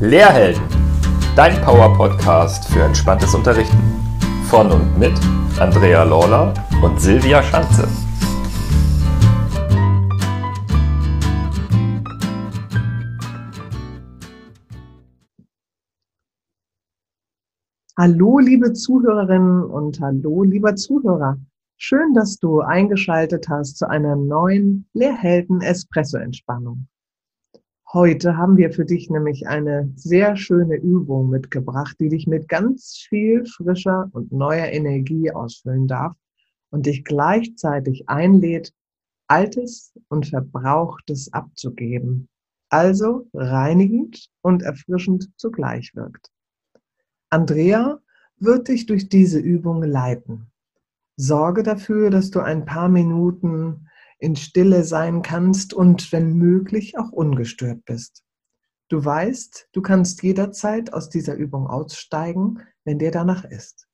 Lehrhelden, dein Power-Podcast für entspanntes Unterrichten. Von und mit Andrea Lawler und Silvia Schanze. Hallo, liebe Zuhörerinnen und hallo, lieber Zuhörer. Schön, dass du eingeschaltet hast zu einer neuen Lehrhelden Espresso Entspannung. Heute haben wir für dich nämlich eine sehr schöne Übung mitgebracht, die dich mit ganz viel frischer und neuer Energie ausfüllen darf und dich gleichzeitig einlädt, Altes und Verbrauchtes abzugeben. Also reinigend und erfrischend zugleich wirkt. Andrea wird dich durch diese Übung leiten. Sorge dafür, dass du ein paar Minuten in Stille sein kannst und wenn möglich auch ungestört bist. Du weißt, du kannst jederzeit aus dieser Übung aussteigen, wenn dir danach ist.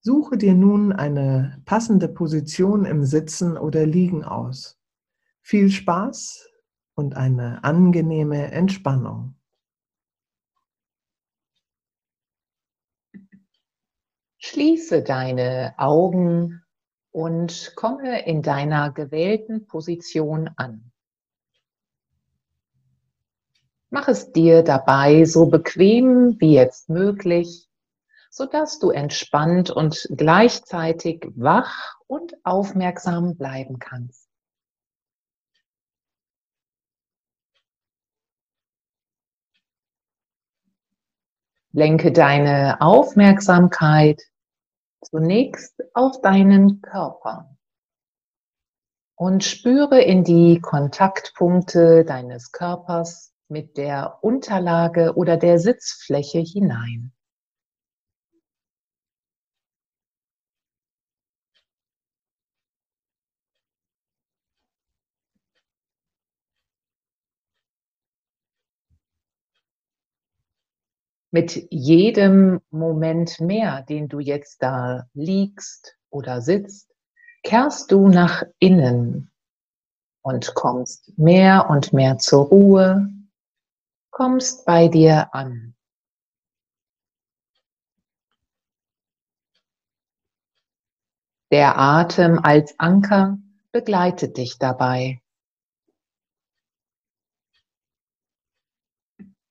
Suche dir nun eine passende Position im Sitzen oder Liegen aus. Viel Spaß und eine angenehme Entspannung. Schließe deine Augen und komme in deiner gewählten Position an. Mach es dir dabei so bequem wie jetzt möglich, sodass du entspannt und gleichzeitig wach und aufmerksam bleiben kannst. Lenke deine Aufmerksamkeit zunächst auf deinen Körper und spüre in die Kontaktpunkte deines Körpers mit der Unterlage oder der Sitzfläche hinein. Mit jedem Moment mehr, den du jetzt da liegst oder sitzt, kehrst du nach innen und kommst mehr und mehr zur Ruhe, kommst bei dir an. Der Atem als Anker begleitet dich dabei.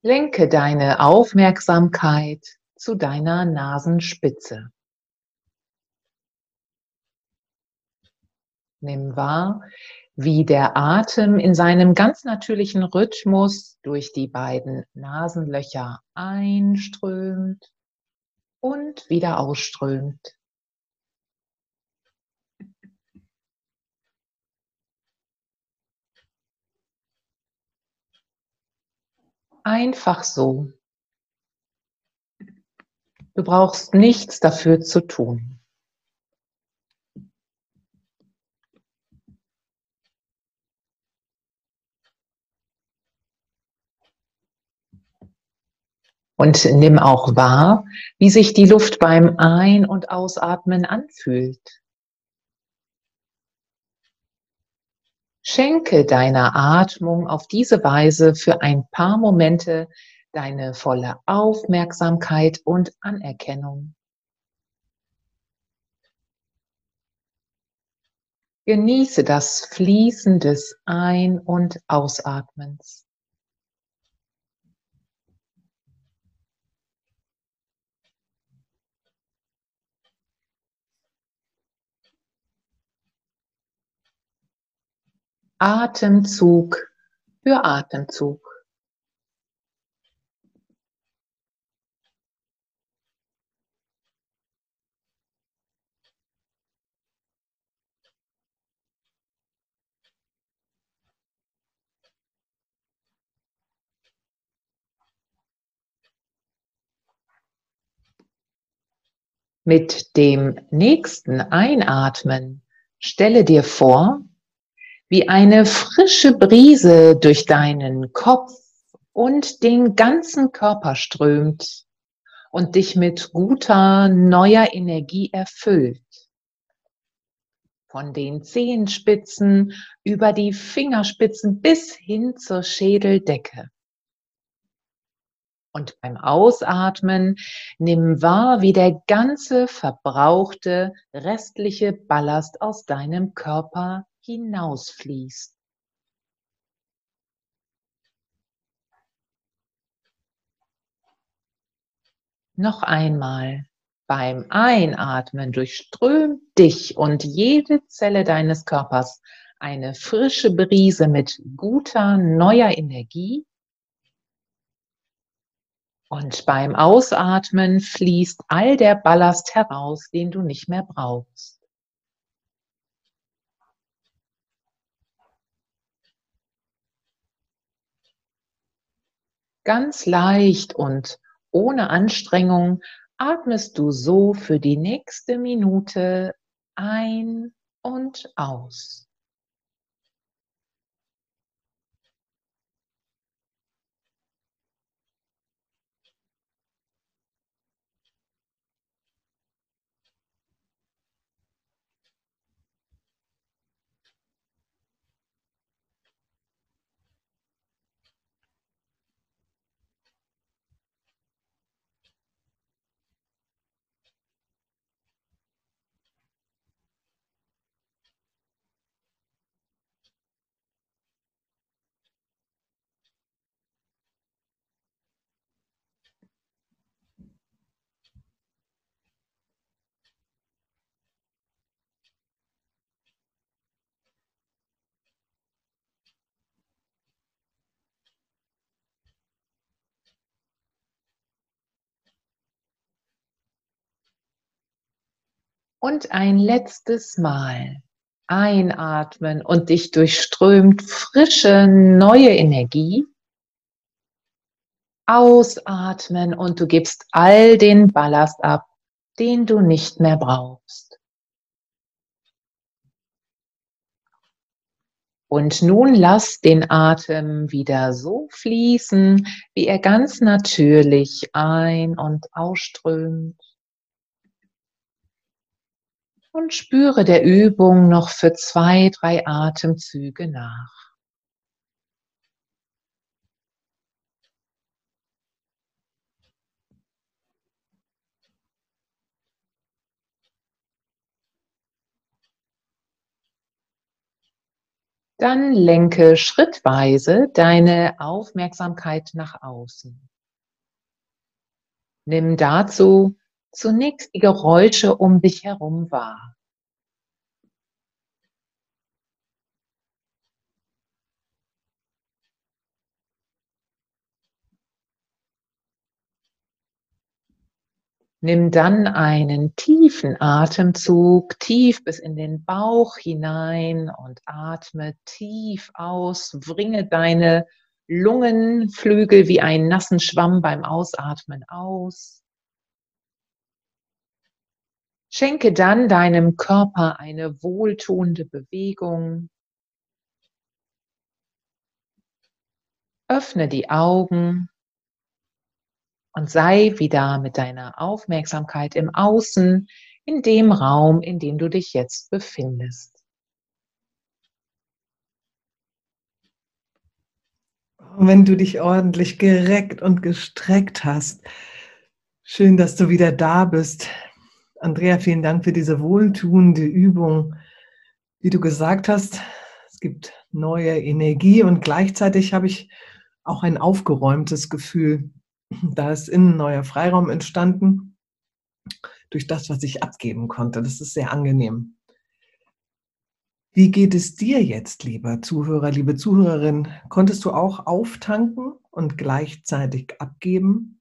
Lenke deine Aufmerksamkeit zu deiner Nasenspitze. Nimm wahr, wie der Atem in seinem ganz natürlichen Rhythmus durch die beiden Nasenlöcher einströmt und wieder ausströmt. Einfach so. Du brauchst nichts dafür zu tun. Und nimm auch wahr, wie sich die Luft beim Ein- und Ausatmen anfühlt. Schenke deiner Atmung auf diese Weise für ein paar Momente deine volle Aufmerksamkeit und Anerkennung. Genieße das Fließen des Ein- und Ausatmens. Atemzug für Atemzug. Mit dem nächsten Einatmen stelle dir vor, wie eine frische Brise durch deinen Kopf und den ganzen Körper strömt und dich mit guter, neuer Energie erfüllt. Von den Zehenspitzen über die Fingerspitzen bis hin zur Schädeldecke. Und beim Ausatmen nimm wahr, wie der ganze verbrauchte restliche Ballast aus deinem Körper hinausfließt. Noch einmal. Beim Einatmen durchströmt dich und jede Zelle deines Körpers eine frische Brise mit guter, neuer Energie. Und beim Ausatmen fließt all der Ballast heraus, den du nicht mehr brauchst. Ganz leicht und ohne Anstrengung atmest du so für die nächste Minute ein und aus. Und ein letztes Mal einatmen und dich durchströmt frische, neue Energie. Ausatmen und du gibst all den Ballast ab, den du nicht mehr brauchst. Und nun lass den Atem wieder so fließen, wie er ganz natürlich ein- und ausströmt und spüre der Übung noch für zwei, drei Atemzüge nach. Dann lenke schrittweise deine Aufmerksamkeit nach außen. Nimm dazu zunächst die Geräusche um dich herum wahr. Nimm dann einen tiefen Atemzug tief bis in den Bauch hinein und atme tief aus. Bringe deine Lungenflügel wie einen nassen Schwamm beim Ausatmen aus. Schenke dann deinem Körper eine wohltuende Bewegung. Öffne die Augen und sei wieder mit deiner Aufmerksamkeit im Außen, in dem Raum, in dem du dich jetzt befindest. Wenn du dich ordentlich gereckt und gestreckt hast, schön, dass du wieder da bist. Andrea, vielen Dank für diese wohltuende Übung. Wie du gesagt hast, es gibt neue Energie und gleichzeitig habe ich auch ein aufgeräumtes Gefühl. Da ist innen neuer Freiraum entstanden durch das, was ich abgeben konnte. Das ist sehr angenehm. Wie geht es dir jetzt, lieber Zuhörer, liebe Zuhörerin? Konntest du auch auftanken und gleichzeitig abgeben?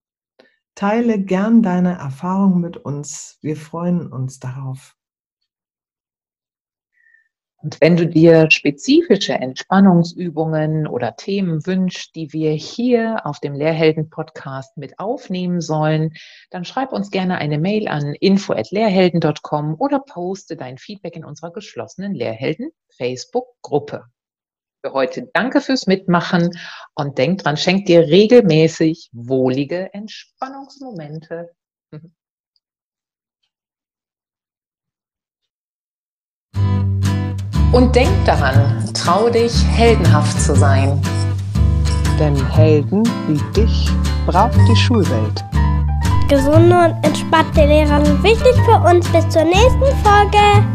Teile gern deine Erfahrung mit uns. Wir freuen uns darauf. Und wenn du dir spezifische Entspannungsübungen oder Themen wünschst, die wir hier auf dem Lehrhelden-Podcast mit aufnehmen sollen, dann schreib uns gerne eine Mail an info.lehrhelden.com oder poste dein Feedback in unserer geschlossenen Lehrhelden Facebook-Gruppe für heute danke fürs Mitmachen und denk dran, schenk dir regelmäßig wohlige Entspannungsmomente. Und denk daran, trau dich, heldenhaft zu sein. Denn Helden wie dich braucht die Schulwelt. Gesunde und entspannte Lehrer sind wichtig für uns. Bis zur nächsten Folge.